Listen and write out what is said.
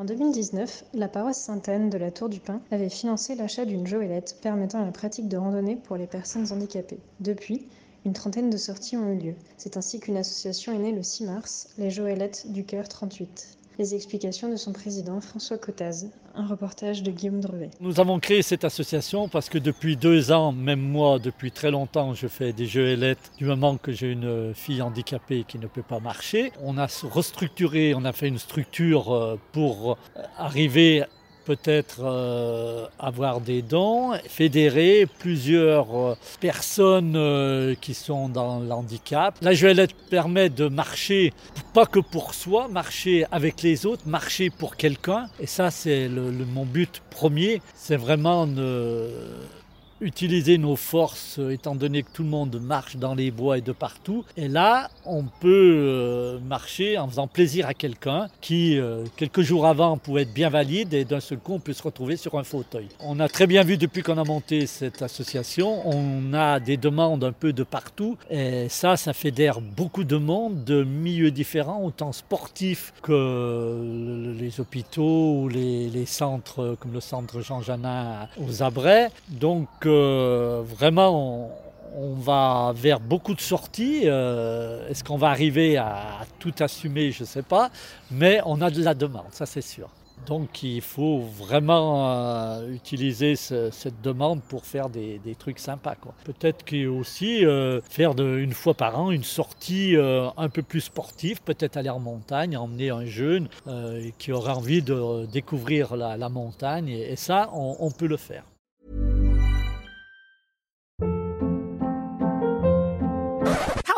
En 2019, la paroisse Sainte-Anne de la Tour du Pin avait financé l'achat d'une joëlette permettant la pratique de randonnée pour les personnes handicapées. Depuis, une trentaine de sorties ont eu lieu. C'est ainsi qu'une association est née le 6 mars, les Joëlettes du Cœur 38. Les explications de son président François Cottaz, un reportage de Guillaume Drevet. Nous avons créé cette association parce que depuis deux ans, même moi, depuis très longtemps, je fais des joëlettes du moment que j'ai une fille handicapée qui ne peut pas marcher. On a restructuré, on a fait une structure euh, pour arriver peut-être euh, avoir des dons, fédérer plusieurs euh, personnes euh, qui sont dans l'handicap. La joëlette permet de marcher, pas que pour soi, marcher avec les autres, marcher pour quelqu'un. Et ça, c'est mon but premier, c'est vraiment de utiliser nos forces euh, étant donné que tout le monde marche dans les bois et de partout. Et là, on peut euh, marcher en faisant plaisir à quelqu'un qui, euh, quelques jours avant, pouvait être bien valide et d'un seul coup, on peut se retrouver sur un fauteuil. On a très bien vu depuis qu'on a monté cette association, on a des demandes un peu de partout et ça, ça fédère beaucoup de monde, de milieux différents, autant sportifs que les hôpitaux ou les, centres comme le centre Jean Janin aux Abrais. Donc, vraiment, on, va vers beaucoup de sorties. Euh, Est-ce qu'on va arriver à, tout assumer? Je ne sais pas. Mais on a de la demande, ça c'est sûr. Donc il faut vraiment euh, utiliser ce, cette demande pour faire des, trucs sympas. Peut-être aussi euh, faire une fois par an une sortie un peu plus sportive, peut-être aller en montagne, emmener un jeune qui aura envie de découvrir la, montagne. Et, ça, on peut le faire.